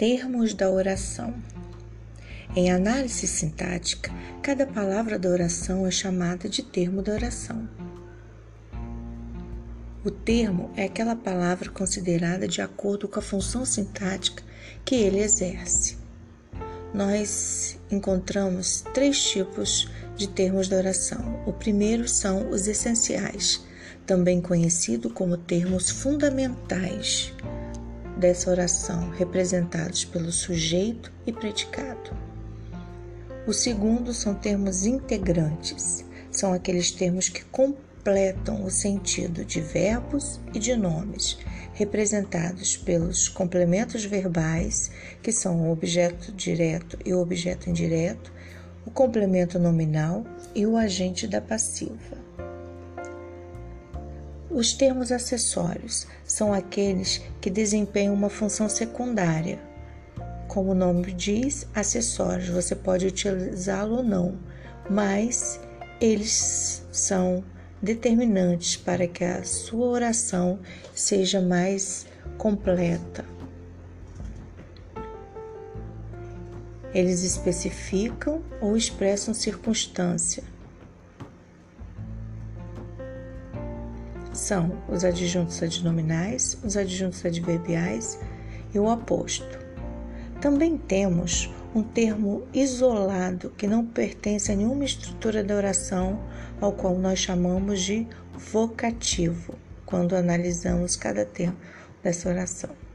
Termos da oração. Em análise sintática, cada palavra da oração é chamada de termo da oração. O termo é aquela palavra considerada de acordo com a função sintática que ele exerce. Nós encontramos três tipos de termos da oração. O primeiro são os essenciais, também conhecido como termos fundamentais dessa oração, representados pelo sujeito e predicado. O segundo são termos integrantes, são aqueles termos que completam o sentido de verbos e de nomes, representados pelos complementos verbais, que são o objeto direto e o objeto indireto, o complemento nominal e o agente da passiva. Os termos acessórios são aqueles que desempenham uma função secundária. Como o nome diz, acessórios, você pode utilizá-lo ou não, mas eles são determinantes para que a sua oração seja mais completa. Eles especificam ou expressam circunstância são os adjuntos adnominais, os adjuntos adverbiais e o aposto. Também temos um termo isolado que não pertence a nenhuma estrutura da oração, ao qual nós chamamos de vocativo, quando analisamos cada termo dessa oração.